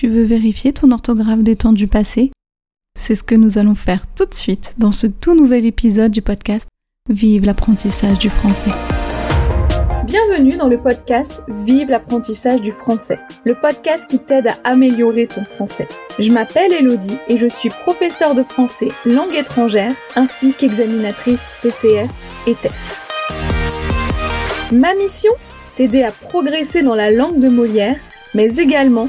Tu veux vérifier ton orthographe des temps du passé? C'est ce que nous allons faire tout de suite dans ce tout nouvel épisode du podcast Vive l'apprentissage du français. Bienvenue dans le podcast Vive l'apprentissage du français, le podcast qui t'aide à améliorer ton français. Je m'appelle Elodie et je suis professeure de français langue étrangère ainsi qu'examinatrice TCF et TEF. Ma mission T'aider à progresser dans la langue de Molière, mais également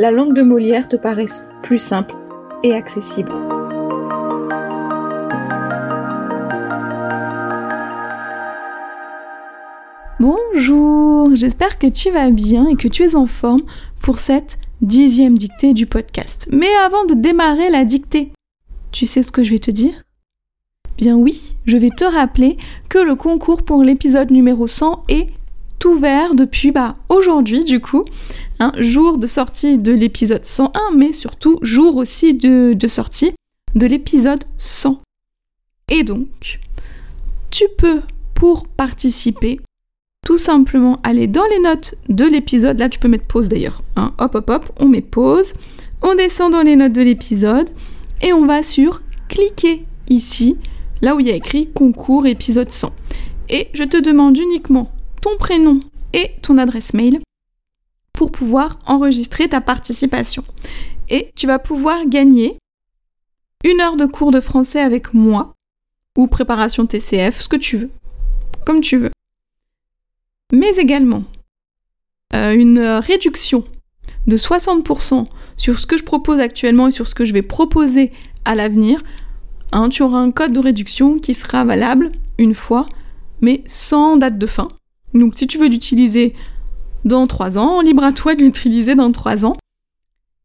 la langue de Molière te paraisse plus simple et accessible. Bonjour, j'espère que tu vas bien et que tu es en forme pour cette dixième dictée du podcast. Mais avant de démarrer la dictée, tu sais ce que je vais te dire? Bien oui, je vais te rappeler que le concours pour l'épisode numéro 100 est ouvert depuis bah, aujourd'hui du coup, un jour de sortie de l'épisode 101, mais surtout jour aussi de, de sortie de l'épisode 100. Et donc, tu peux, pour participer, tout simplement aller dans les notes de l'épisode. Là, tu peux mettre pause d'ailleurs. Hein. Hop, hop, hop, on met pause. On descend dans les notes de l'épisode et on va sur cliquer ici, là où il y a écrit concours épisode 100. Et je te demande uniquement ton prénom et ton adresse mail pour pouvoir enregistrer ta participation. Et tu vas pouvoir gagner une heure de cours de français avec moi ou préparation TCF, ce que tu veux, comme tu veux mais également euh, une réduction de 60% sur ce que je propose actuellement et sur ce que je vais proposer à l'avenir. Hein, tu auras un code de réduction qui sera valable une fois, mais sans date de fin. Donc si tu veux l'utiliser dans 3 ans, libre à toi de l'utiliser dans 3 ans.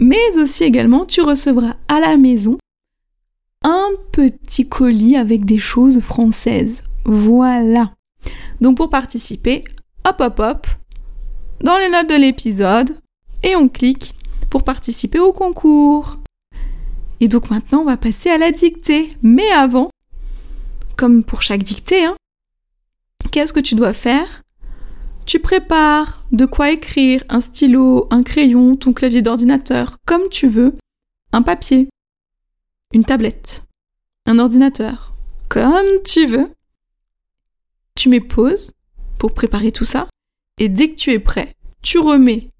Mais aussi également, tu recevras à la maison un petit colis avec des choses françaises. Voilà. Donc pour participer, hop hop hop, dans les notes de l'épisode, et on clique pour participer au concours. Et donc maintenant, on va passer à la dictée. Mais avant, comme pour chaque dictée, hein, qu'est-ce que tu dois faire? Tu prépares de quoi écrire, un stylo, un crayon, ton clavier d'ordinateur, comme tu veux, un papier, une tablette, un ordinateur, comme tu veux. Tu mets pause pour préparer tout ça. Et dès que tu es prêt, tu remets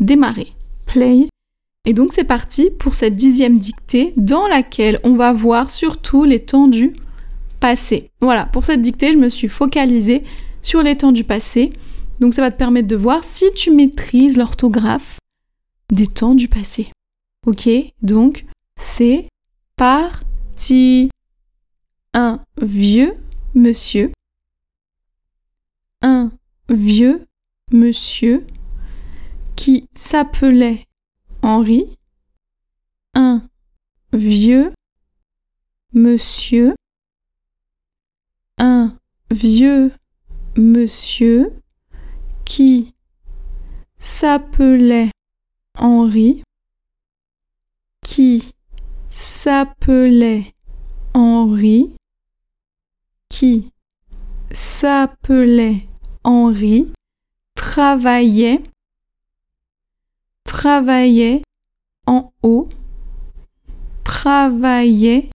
démarrer, play. Et donc c'est parti pour cette dixième dictée dans laquelle on va voir surtout les temps du passé. Voilà, pour cette dictée, je me suis focalisée sur les temps du passé. Donc ça va te permettre de voir si tu maîtrises l'orthographe des temps du passé. Ok, donc c'est parti. Un vieux monsieur un vieux monsieur qui s'appelait Henri, un vieux monsieur, un vieux monsieur qui s'appelait Henri, qui s'appelait Henri, qui s'appelait Henri travaillait, travaillait en haut, travaillait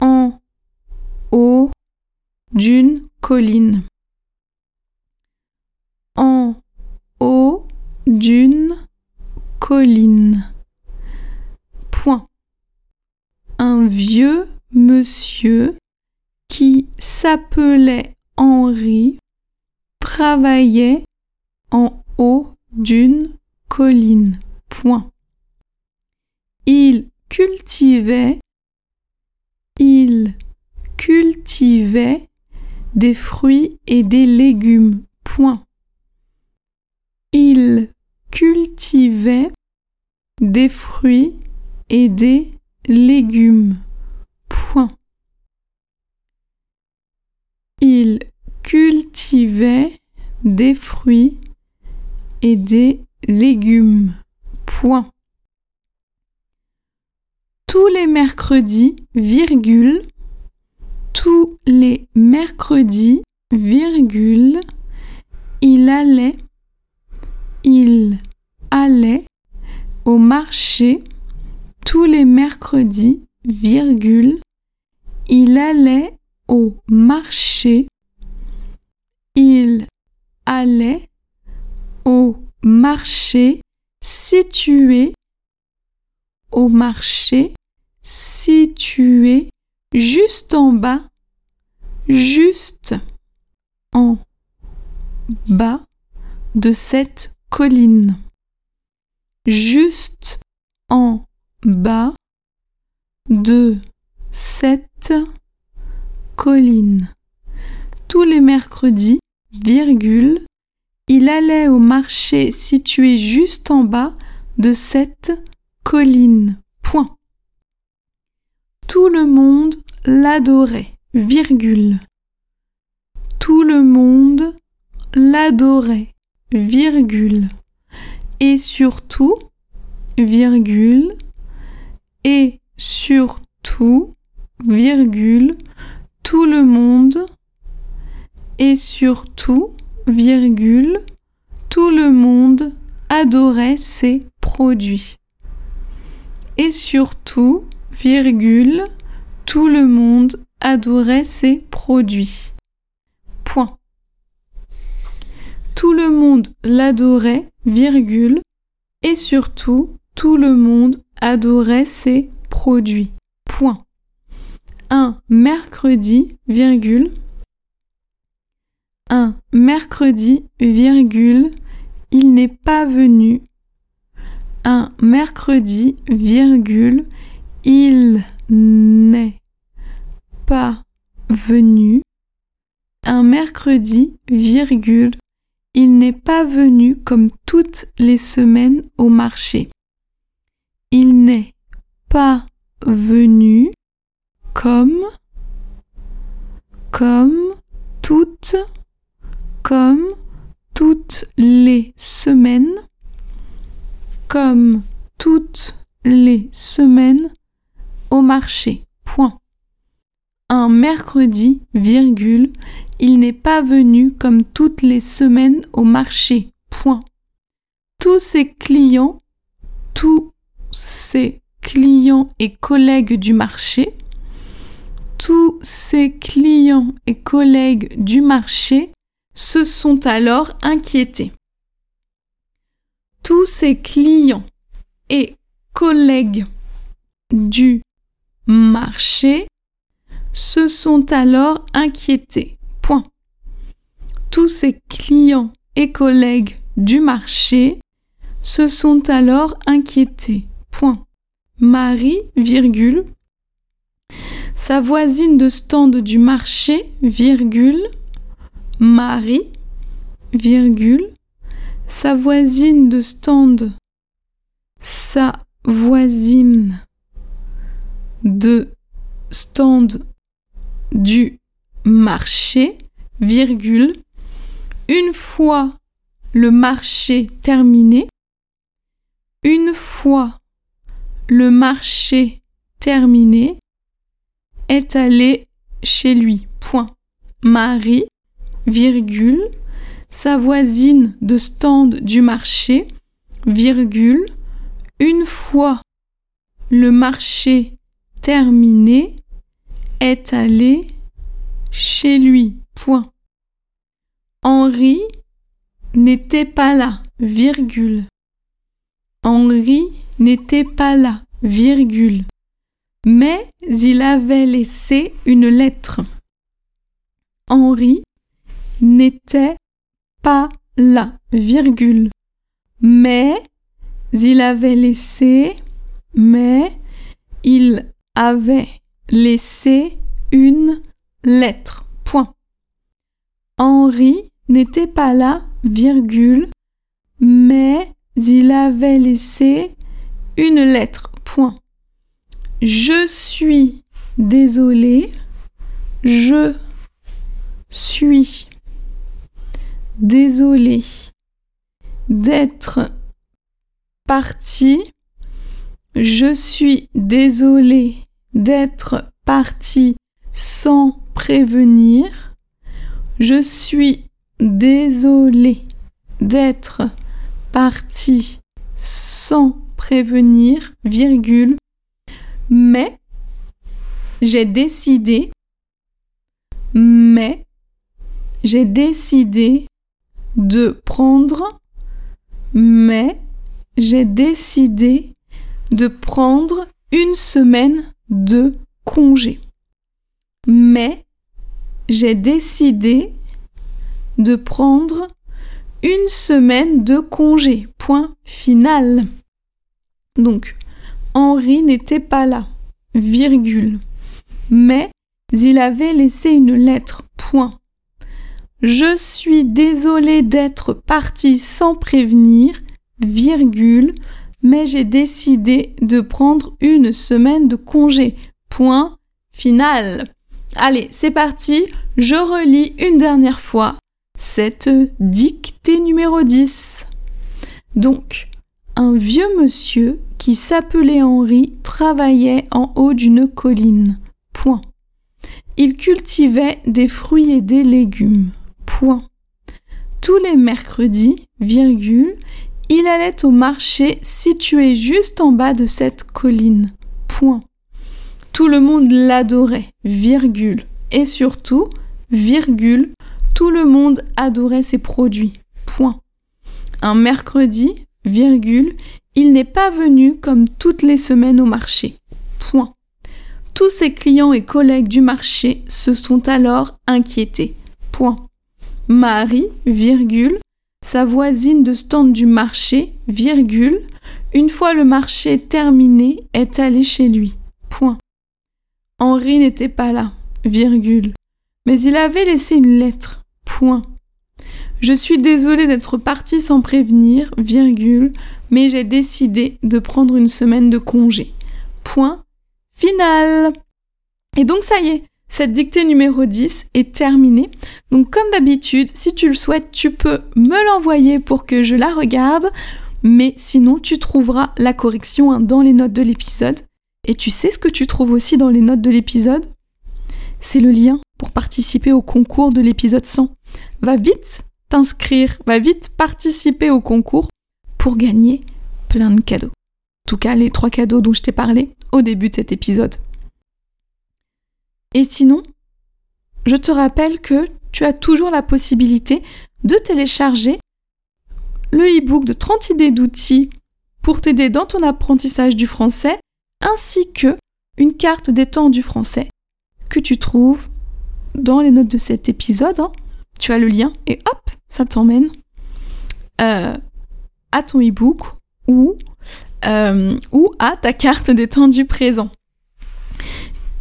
en haut d'une colline. En haut d'une colline. Point. Un vieux monsieur qui s'appelait Henri travaillait en haut d'une colline. Point. Il cultivait, il cultivait des fruits et des légumes. Point. Il cultivait des fruits et des légumes. Point. Il cultivait des fruits et des légumes. Point. Tous les mercredis, virgule, tous les mercredis, virgule, il allait, il allait au marché tous les mercredis, virgule, il allait au marché, il allait au marché situé au marché situé juste en bas, juste en bas de cette colline. Juste en bas de cette colline. Tous les mercredis, virgule, il allait au marché situé juste en bas de cette colline. Point. Tout le monde l'adorait, virgule. Tout le monde l'adorait, virgule. Et surtout, virgule, et surtout, virgule, tout le monde, et surtout, virgule, tout le monde adorait ses produits. Et surtout, virgule, tout le monde adorait ses produits. Point. Tout le monde l'adorait, virgule, et surtout, tout le monde adorait ses produits. Point. Un mercredi, virgule, un mercredi, virgule, il n'est pas venu. Un mercredi, virgule, il n'est pas venu. Un mercredi, virgule, il n'est pas venu comme toutes les semaines au marché. Il n'est pas venu comme comme toutes comme toutes les semaines comme toutes les semaines au marché. Point. Mercredi, virgule, il n'est pas venu comme toutes les semaines au marché. Point. Tous ses clients, tous ses clients et collègues du marché, tous ses clients et collègues du marché se sont alors inquiétés. Tous ses clients et collègues du marché se sont alors inquiétés. Point. Tous ses clients et collègues du marché se sont alors inquiétés. Point. Marie, virgule, sa voisine de stand du marché, virgule, Marie, virgule, sa voisine de stand, sa voisine de stand du marché, virgule, une fois le marché terminé, une fois le marché terminé, est allé chez lui. Point. Marie, virgule, sa voisine de stand du marché, virgule, une fois le marché terminé, est allé chez lui. Point. Henri n'était pas là, virgule. Henri n'était pas là, virgule. Mais il avait laissé une lettre. Henri n'était pas là, virgule. Mais il avait laissé, mais il avait laissé une lettre. Point. Henri n'était pas là, virgule, mais il avait laissé une lettre. Point. Je suis désolé. Je suis désolé d'être parti. Je suis désolé d'être parti sans prévenir. Je suis désolé d'être parti sans prévenir, virgule, mais j'ai décidé, mais j'ai décidé de prendre, mais j'ai décidé de prendre une semaine de congé. Mais j'ai décidé de prendre une semaine de congé. Point final. Donc, Henri n'était pas là, virgule. Mais il avait laissé une lettre. Point. Je suis désolé d'être parti sans prévenir, virgule, mais j'ai décidé de prendre une semaine de congé. Point final. Allez, c'est parti, je relis une dernière fois cette dictée numéro 10. Donc, un vieux monsieur qui s'appelait Henri travaillait en haut d'une colline. Point. Il cultivait des fruits et des légumes. Point. Tous les mercredis, virgule, il allait au marché situé juste en bas de cette colline. Point. Tout le monde l'adorait, virgule. Et surtout, virgule, tout le monde adorait ses produits. Point. Un mercredi, virgule, il n'est pas venu comme toutes les semaines au marché. Point. Tous ses clients et collègues du marché se sont alors inquiétés. Point. Marie, virgule, sa voisine de stand du marché, virgule, une fois le marché terminé, est allée chez lui. Point. Henri n'était pas là, virgule, mais il avait laissé une lettre, point. Je suis désolée d'être partie sans prévenir, virgule, mais j'ai décidé de prendre une semaine de congé. Point final. Et donc ça y est, cette dictée numéro 10 est terminée. Donc comme d'habitude, si tu le souhaites, tu peux me l'envoyer pour que je la regarde. Mais sinon, tu trouveras la correction hein, dans les notes de l'épisode. Et tu sais ce que tu trouves aussi dans les notes de l'épisode? C'est le lien pour participer au concours de l'épisode 100. Va vite t'inscrire, va vite participer au concours pour gagner plein de cadeaux. En tout cas, les trois cadeaux dont je t'ai parlé au début de cet épisode. Et sinon, je te rappelle que tu as toujours la possibilité de télécharger le e-book de 30 idées d'outils pour t'aider dans ton apprentissage du français ainsi que une carte des temps du français que tu trouves dans les notes de cet épisode. Hein. Tu as le lien et hop, ça t'emmène euh, à ton e-book ou, euh, ou à ta carte des temps du présent.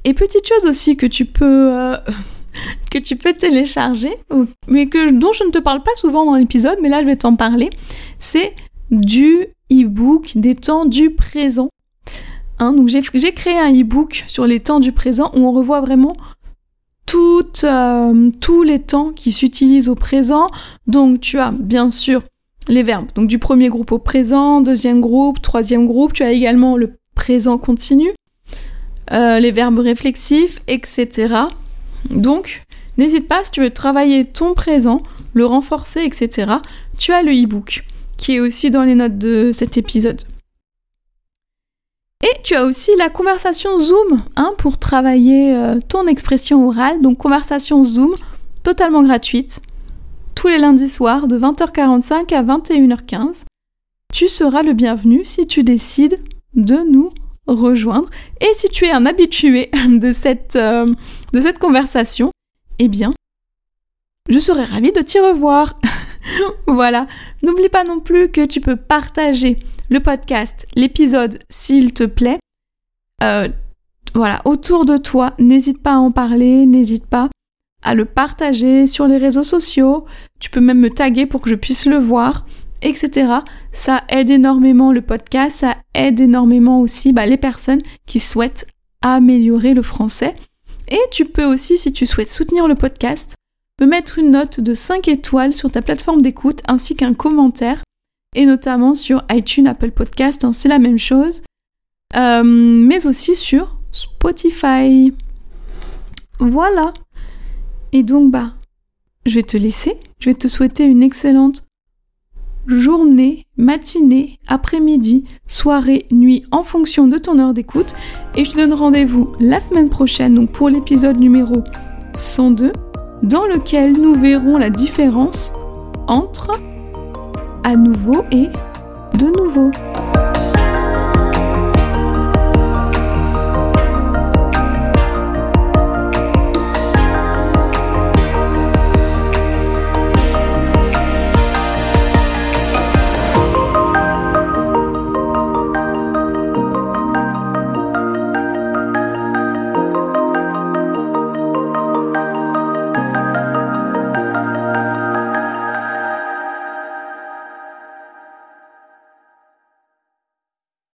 Et petite chose aussi que tu peux, euh, télécharger, mais dont je ne te parle pas souvent dans l'épisode, mais là je vais t'en parler, c'est du e-book des temps du présent. Hein, donc j'ai créé un e-book sur les temps du présent où on revoit vraiment euh, tous les temps qui s'utilisent au présent. Donc tu as bien sûr les verbes. Donc du premier groupe au présent, deuxième groupe, troisième groupe. Tu as également le présent continu, euh, les verbes réflexifs, etc. Donc n'hésite pas si tu veux travailler ton présent, le renforcer, etc. Tu as le e-book qui est aussi dans les notes de cet épisode. Et tu as aussi la conversation Zoom hein, pour travailler euh, ton expression orale. Donc conversation Zoom totalement gratuite tous les lundis soirs de 20h45 à 21h15. Tu seras le bienvenu si tu décides de nous rejoindre. Et si tu es un habitué de cette, euh, de cette conversation, eh bien, je serai ravie de t'y revoir. voilà. N'oublie pas non plus que tu peux partager le podcast, l'épisode, s'il te plaît. Euh, voilà, autour de toi, n'hésite pas à en parler, n'hésite pas à le partager sur les réseaux sociaux. Tu peux même me taguer pour que je puisse le voir. Etc. Ça aide énormément le podcast, ça aide énormément aussi bah, les personnes qui souhaitent améliorer le français. Et tu peux aussi, si tu souhaites soutenir le podcast, me mettre une note de 5 étoiles sur ta plateforme d'écoute ainsi qu'un commentaire, et notamment sur iTunes, Apple Podcast, hein, c'est la même chose, euh, mais aussi sur Spotify. Voilà. Et donc, bah, je vais te laisser. Je vais te souhaiter une excellente journée, matinée, après-midi, soirée, nuit, en fonction de ton heure d'écoute. Et je te donne rendez-vous la semaine prochaine, pour l'épisode numéro 102, dans lequel nous verrons la différence entre à nouveau et de nouveau.